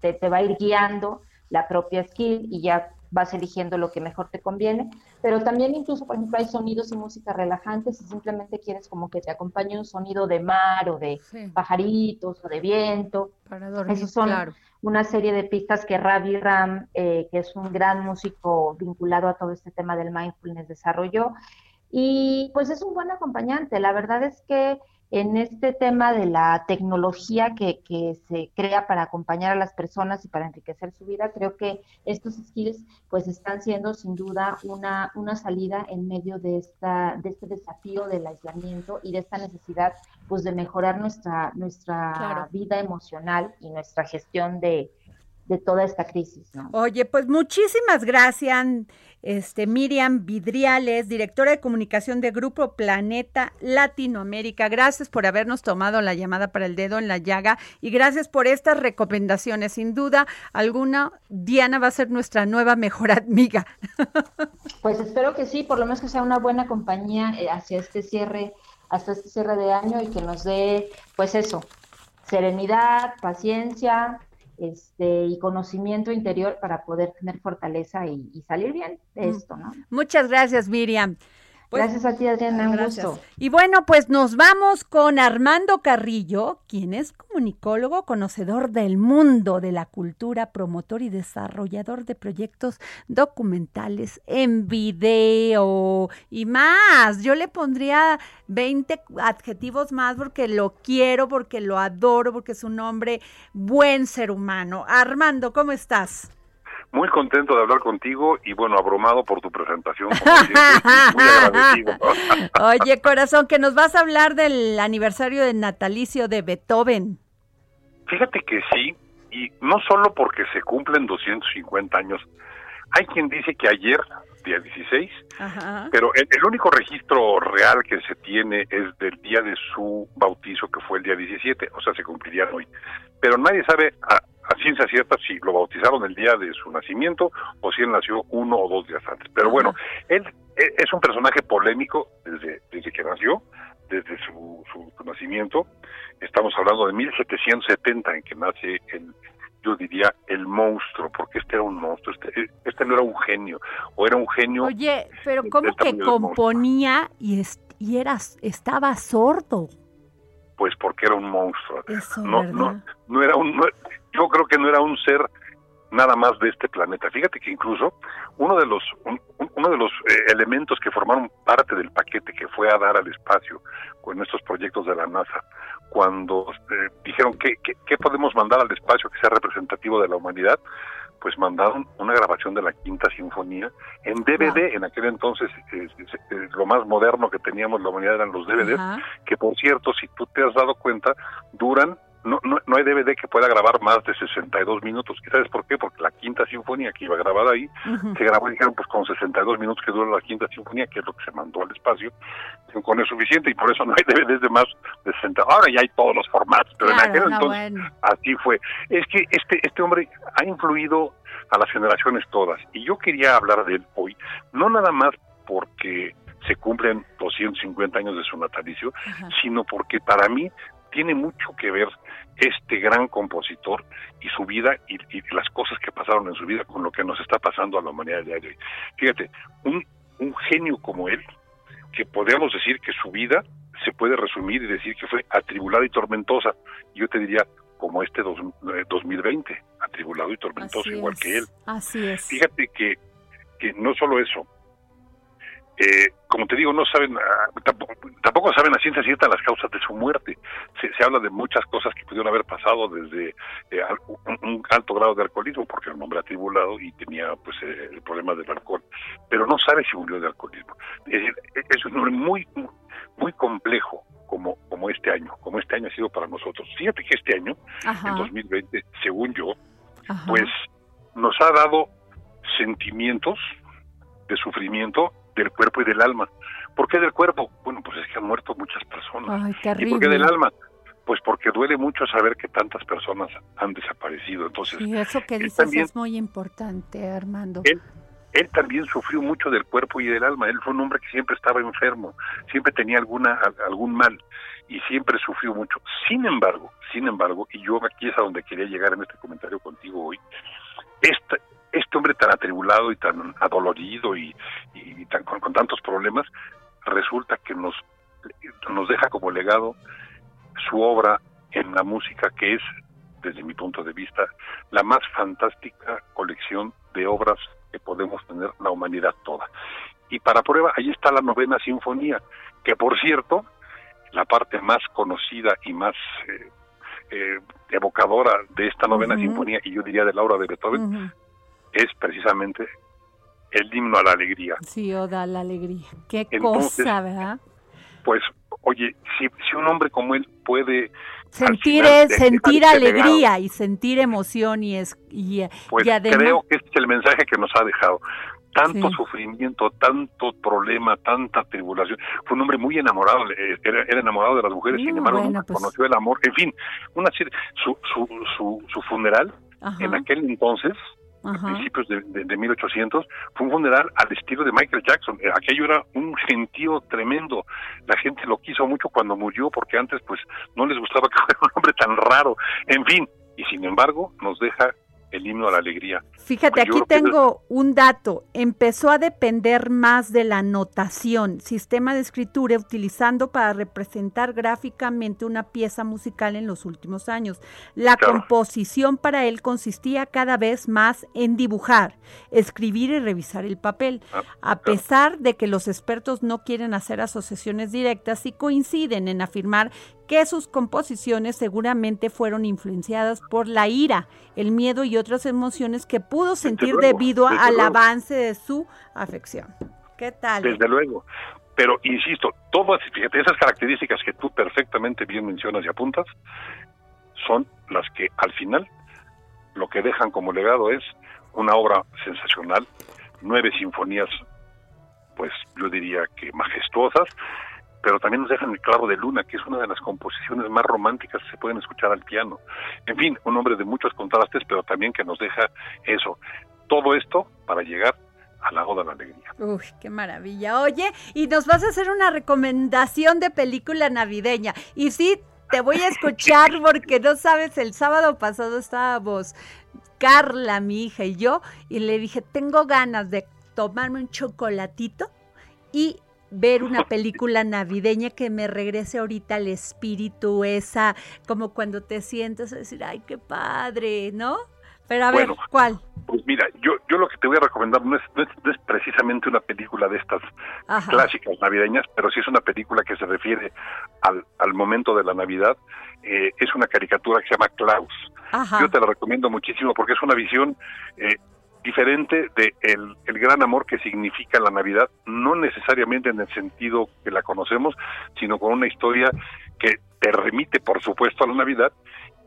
te, te va a ir guiando la propia skill y ya vas eligiendo lo que mejor te conviene. Pero también incluso, por ejemplo, hay sonidos y música relajantes si simplemente quieres como que te acompañe un sonido de mar o de Sí. pajaritos o de viento. Para dormir, Esos son claro. una serie de pistas que Ravi Ram, eh, que es un gran músico vinculado a todo este tema del mindfulness, desarrolló. Y pues es un buen acompañante. La verdad es que en este tema de la tecnología que, que se crea para acompañar a las personas y para enriquecer su vida, creo que estos skills pues están siendo sin duda una, una salida en medio de, esta, de este desafío del aislamiento y de esta necesidad pues de mejorar nuestra, nuestra Claro. vida emocional y nuestra gestión de, de toda esta crisis. ¿no? Oye, pues muchísimas gracias, este Miriam Vidriales, directora de comunicación de Grupo Planeta Latinoamérica. Gracias por habernos tomado la llamada para el dedo en la llaga y gracias por estas recomendaciones. Sin duda alguna, Diana va a ser nuestra nueva mejor <laughs> amiga. Pues espero que sí, por lo menos que sea una buena compañía eh, hacia este cierre, hasta este cierre de año y que nos dé, pues eso, serenidad, paciencia, este, y conocimiento interior para poder tener fortaleza y, y salir bien de Mm. esto, ¿no? Muchas gracias, Miriam. Pues, Gracias a ti, Adriana, un Gracias. gusto. Y bueno, pues nos vamos con Armando Carrillo, quien es comunicólogo, conocedor del mundo de la cultura, promotor y desarrollador de proyectos documentales en video y más. Yo le pondría 20 adjetivos más porque lo quiero, porque lo adoro, porque es un hombre buen ser humano. Armando, ¿cómo estás? Muy contento de hablar contigo y bueno, abrumado por tu presentación. como siempre. Muy <laughs> agradecido. <laughs> Oye, corazón, que nos vas a hablar del aniversario del natalicio de Beethoven. Fíjate que sí, y no solo porque se cumplen 250 años. Hay quien dice que ayer, día 16, Ajá. pero el, el único registro real que se tiene es del día de su bautizo, que fue el día 17, o sea, se cumpliría hoy. Pero nadie sabe a, a ciencia cierta si lo bautizaron el día de su nacimiento o si él nació uno o dos días antes. Pero bueno, él e- es un personaje polémico desde, desde que nació, desde su, su, su nacimiento. Estamos hablando de 1770 en que nace el, yo diría, el monstruo, porque este era un monstruo, este, este no era un genio, o era un genio... Oye, pero ¿cómo que componía y, y era, estaba sordo? Pues porque era un monstruo. Eso, no, ¿verdad? no, no era un, no- yo creo que no era un ser nada más de este planeta. Fíjate que incluso uno de los un- un- uno de los eh, elementos que formaron parte del paquete que fue a dar al espacio con estos proyectos de la NASA, cuando eh, dijeron que qué podemos mandar al espacio que sea representativo de la humanidad, pues mandaron una grabación de la Quinta Sinfonía en DVD. En aquel entonces eh, eh, lo más moderno que teníamos la humanidad eran los DVDs, que por cierto, si tú te has dado cuenta, duran no, no, no hay DVD que pueda grabar más de 62 minutos. ¿Y sabes por qué? Porque la quinta sinfonía que iba grabada ahí, se grabó, dijeron, pues con 62 minutos que dura la quinta sinfonía, que es lo que se mandó al espacio, con eso suficiente y por eso no hay <laughs> DVDs de más de 60. Ahora ya hay todos los formatos, pero Claro, en aquel no, entonces bueno. así fue. Es que este, este hombre ha influido a las generaciones todas y yo quería hablar de él hoy, no nada más porque se cumplen 250 años de su natalicio, sino porque para mí tiene mucho que ver este gran compositor y su vida y, y las cosas que pasaron en su vida con lo que nos está pasando a la humanidad de hoy. Fíjate, un, un genio como él, que podríamos decir que su vida se puede resumir y decir que fue atribulada y tormentosa. Yo te diría, como este dos- eh, 2020, atribulado y tormentoso, Así igual es, que él. Así es. Fíjate que, que no solo eso, eh, como te digo, no saben, ah, tampoco, tampoco saben a ciencia cierta las causas de su muerte. Se, se habla de muchas cosas que pudieron haber pasado desde eh, un, un alto grado de alcoholismo, porque era un hombre atribulado y tenía pues eh, el problema del alcohol, pero no sabe si murió de alcoholismo. Es decir, e- es un hombre muy, muy complejo como, como este año, como este año ha sido para nosotros. Fíjate que este año, Ajá. en 2020, según yo, Ajá. pues nos ha dado sentimientos de sufrimiento del cuerpo y del alma. ¿Por qué del cuerpo? Bueno, pues es que han muerto muchas personas. Ay, ¿Y por qué del alma? Pues porque duele mucho saber que tantas personas han desaparecido. Entonces, Sí, eso que dices también, es muy importante, Armando. él, él también sufrió mucho del cuerpo y del alma. Él fue un hombre que siempre estaba enfermo, siempre tenía alguna al- algún mal y siempre sufrió mucho. Sin embargo, sin embargo, y yo aquí es a donde quería llegar en este comentario contigo hoy, esta, este hombre tan atribulado y tan adolorido y, y tan, con, con tantos problemas, resulta que nos, nos deja como legado su obra en la música, que es, desde mi punto de vista, la más fantástica colección de obras que podemos tener la humanidad toda. Y para prueba, ahí está la novena sinfonía, que por cierto, la parte más conocida y más eh, eh, evocadora de esta novena sinfonía, y yo diría de la obra de Beethoven. Es precisamente el himno a la alegría. Sí, o da la alegría. Qué Entonces, cosa, ¿verdad? Pues, oye, si, si un hombre como él puede Sentir, final de- sentir este legado, alegría y sentir emoción y es y, Pues y además creo que este es el mensaje que nos ha dejado. Tanto Sí. sufrimiento, tanto problema, tanta tribulación. Fue un hombre muy enamorado, eh, era, era enamorado de las mujeres, sin embargo bueno, nunca pues- conoció el amor. En fin, una su, su, su, su funeral Ajá. en aquel entonces, a principios de, de, de 1800, fue un funeral al estilo de Michael Jackson. Eh, Aquello era un <laughs> gentío tremendo. La gente lo quiso mucho cuando murió, porque antes pues no les gustaba <laughs> que fuera un hombre tan raro. En fin, y sin embargo nos deja el himno a la alegría. Fíjate, Pues aquí que tengo un dato. Empezó a depender más de la notación, sistema de escritura utilizando para representar gráficamente una pieza musical en los últimos años. La Claro. composición para él consistía cada vez más en dibujar, escribir y revisar el papel. Ah, A pesar de que los expertos no quieren hacer asociaciones directas y coinciden en afirmar que sus composiciones seguramente fueron influenciadas por la ira, el miedo y otras emociones que pudo sentir luego, debido al luego. avance de su afección. ¿Qué tal? Desde luego. Pero insisto, todas, fíjate, esas características que tú perfectamente bien mencionas y apuntas, son las que al final lo que dejan como legado es una obra sensacional, nueve sinfonías, pues yo diría que majestuosas, pero también nos dejan el clavo de luna, que es una de las composiciones más románticas que se pueden escuchar al piano. En fin, un hombre de muchos contrastes, pero también que nos deja eso. Todo esto para llegar al lago de la alegría. Uy, qué maravilla. Oye, y nos vas a hacer una recomendación de película navideña. Y sí, te voy a <laughs> escuchar porque no sabes, el sábado pasado estábamos Carla, mi hija y yo, y le dije, tengo ganas de tomarme un chocolatito y ver una película navideña que me regrese ahorita al espíritu, esa, como cuando te sientes a decir, ay, qué padre, ¿no? Pero a Bueno. ver, ¿cuál? Pues mira, yo, yo lo que te voy a recomendar no es, no es, no es precisamente una película de estas Ajá. clásicas navideñas, pero sí es una película que se refiere al, al momento de la Navidad. Eh, es una caricatura que se llama Klaus. Ajá. Yo te la recomiendo muchísimo porque es una visión eh, diferente de el, el gran amor que significa la Navidad, no necesariamente en el sentido que la conocemos, sino con una historia que te remite, por supuesto, a la Navidad,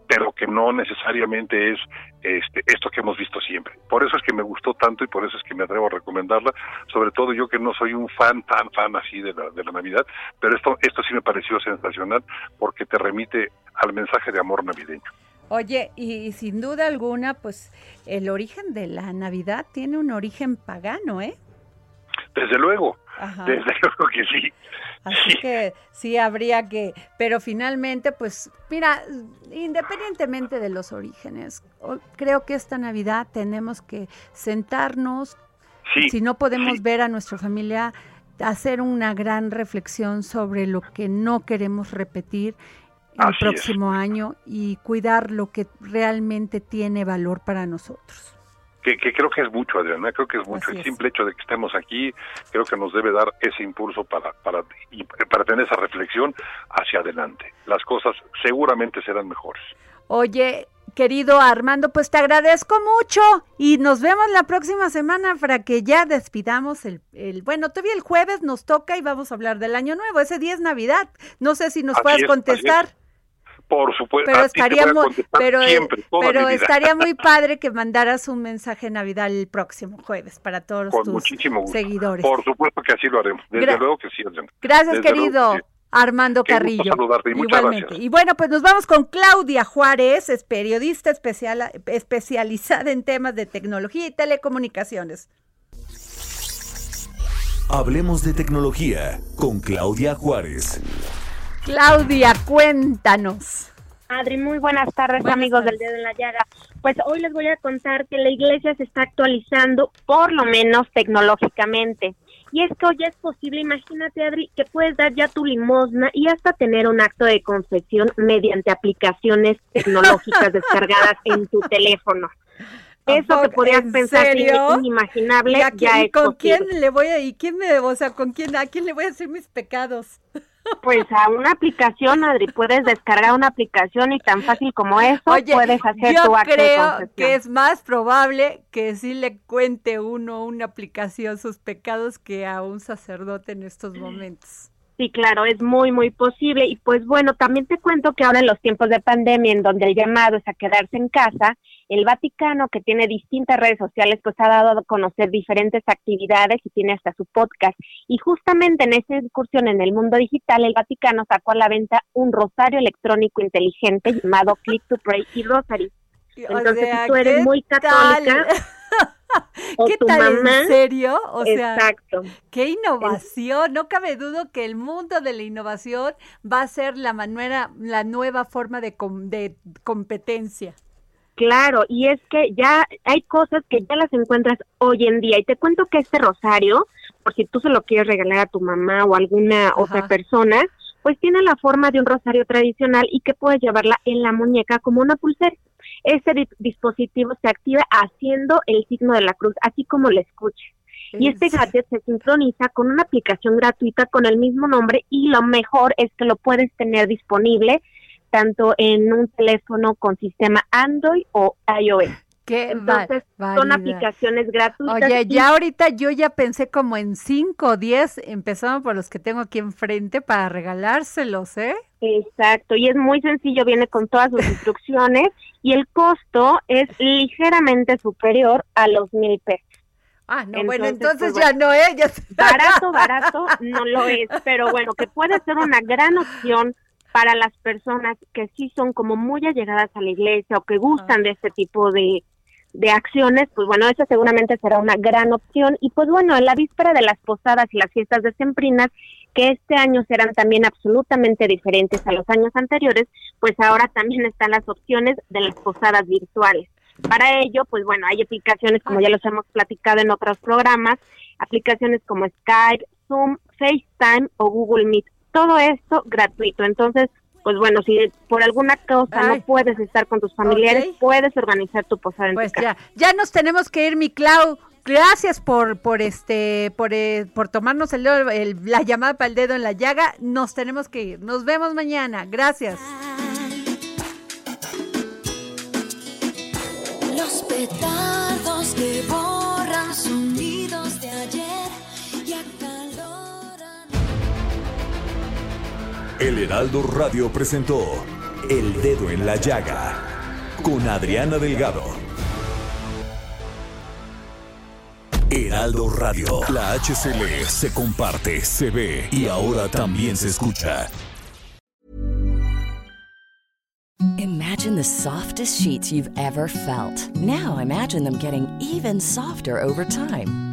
pero que no necesariamente es este, esto que hemos visto siempre. Por eso es que me gustó tanto y por eso es que me atrevo a recomendarla, sobre todo yo que no soy un fan, tan fan así de la, de la Navidad, pero esto, esto sí me pareció sensacional porque te remite al mensaje de amor navideño. Oye, y, sin duda alguna, pues el origen de la Navidad tiene un origen pagano, ¿eh? Desde luego, Ajá. desde <laughs> luego que sí. Así que sí habría que, pero finalmente, pues mira, independientemente de los orígenes, creo que esta Navidad tenemos que sentarnos, Sí, si no podemos sí. ver a nuestra familia, hacer una gran reflexión sobre lo que no queremos repetir el Así es. próximo año y cuidar lo que realmente tiene valor para nosotros. Que, que creo que es mucho, Adriana, creo que es mucho. Así el es. simple hecho de que estemos aquí, creo que nos debe dar ese impulso para, para, para tener esa reflexión hacia adelante. Las cosas seguramente serán mejores. Oye, querido Armando, pues te agradezco mucho y nos vemos la próxima semana para que ya despidamos el, el bueno, todavía el jueves nos toca y vamos a hablar del año nuevo, ese día es Navidad. No sé si nos Así puedas es, contestar, Por supuesto, pero voy estaría a muy, pero, eh, siempre, pero estaría muy <laughs> padre que mandaras un mensaje de Navidad el próximo jueves para todos Con tus muchísimo gusto. seguidores. Por supuesto que así lo haremos. Desde Gra- luego que sí. Gracias, Desde querido. Armando Qué Carrillo. y Igualmente. gracias. Y bueno, pues nos vamos con Claudia Juárez, es periodista especial, especializada en temas de tecnología y telecomunicaciones. Hablemos de tecnología con Claudia Juárez. Claudia, cuéntanos. Adri, muy buenas tardes Buenas amigos tardes. del Dedo en la Llaga. Pues hoy les voy a contar que la iglesia se está actualizando, por lo menos tecnológicamente. Y es que hoy ya es posible, imagínate Adri, que puedes dar ya tu limosna y hasta tener un acto de confesión mediante aplicaciones tecnológicas <laughs> descargadas en tu teléfono. ¿A Eso que podías ¿En pensar que serio? inimaginable, ¿Y a quién- ya es con posible. quién le voy a, y quién me, o sea, con quién, a quién le voy a decir mis pecados? Pues a una aplicación, Adri, puedes descargar una aplicación y tan fácil como eso Oye, puedes hacer tu acto de creo confesión. que es más probable que sí le cuente uno una aplicación sus pecados que a un sacerdote en estos momentos. Sí, claro, es muy, muy posible. Y pues bueno, también te cuento que ahora en los tiempos de pandemia, en donde el llamado es a quedarse en casa, el Vaticano, que tiene distintas redes sociales, pues ha dado a conocer diferentes actividades y tiene hasta su podcast. Y justamente en esa incursión en el mundo digital, el Vaticano sacó a la venta un rosario electrónico inteligente llamado <laughs> Click to Pray y Rosary. O Entonces, sea, si tú eres ¿qué muy tal? católica <laughs> o ¿Qué tal mamá, en serio? O sea, exacto. qué innovación. No cabe duda que el mundo de la innovación va a ser la manera, la nueva forma de, com- de competencia. Claro, y es que ya hay cosas que ya las encuentras hoy en día. Y te cuento que este rosario, por si tú se lo quieres regalar a tu mamá o alguna otra persona, pues tiene la forma de un rosario tradicional y que puedes llevarla en la muñeca como una pulsera. Este dispositivo se activa haciendo el signo de la cruz, así como lo escuches. Y este gadget se sincroniza con una aplicación gratuita con el mismo nombre y lo mejor es que lo puedes tener disponible tanto en un teléfono con sistema Android o iOS. Qué Entonces, son aplicaciones gratuitas. Oye, ya ahorita yo ya pensé como en 5 o 10, empezando por los que tengo aquí enfrente para regalárselos, ¿eh? Exacto, y es muy sencillo, viene con todas sus instrucciones y el costo es ligeramente superior a los mil pesos. Ah, no, bueno, entonces pues, ya no es. Barato, barato, no lo es, pero bueno, que puede ser una gran opción para las personas que sí son como muy allegadas a la iglesia o que gustan de este tipo de, de acciones, pues bueno, esa seguramente será una gran opción. Y pues bueno, en la víspera de las posadas y las fiestas decembrinas, que este año serán también absolutamente diferentes a los años anteriores, pues ahora también están las opciones de las posadas virtuales. Para ello, pues bueno, hay aplicaciones como ya los hemos platicado en otros programas, aplicaciones como Skype, Zoom, FaceTime o Google Meet todo esto gratuito. Entonces, pues bueno, si por alguna causa no puedes estar con tus familiares, puedes organizar tu posada en pues tu casa. ya, ya nos tenemos que ir, mi Clau. Gracias por por este por, eh, por tomarnos el, la llamada para el dedo en la llaga. Nos tenemos que ir. Nos vemos mañana. Gracias. El Heraldo Radio presentó El Dedo en la Llaga con Adriana Delgado. Heraldo Radio, la HCL se comparte, se ve y ahora también se escucha. Imagine the softest sheets you've ever felt. Now imagine them getting even softer over time.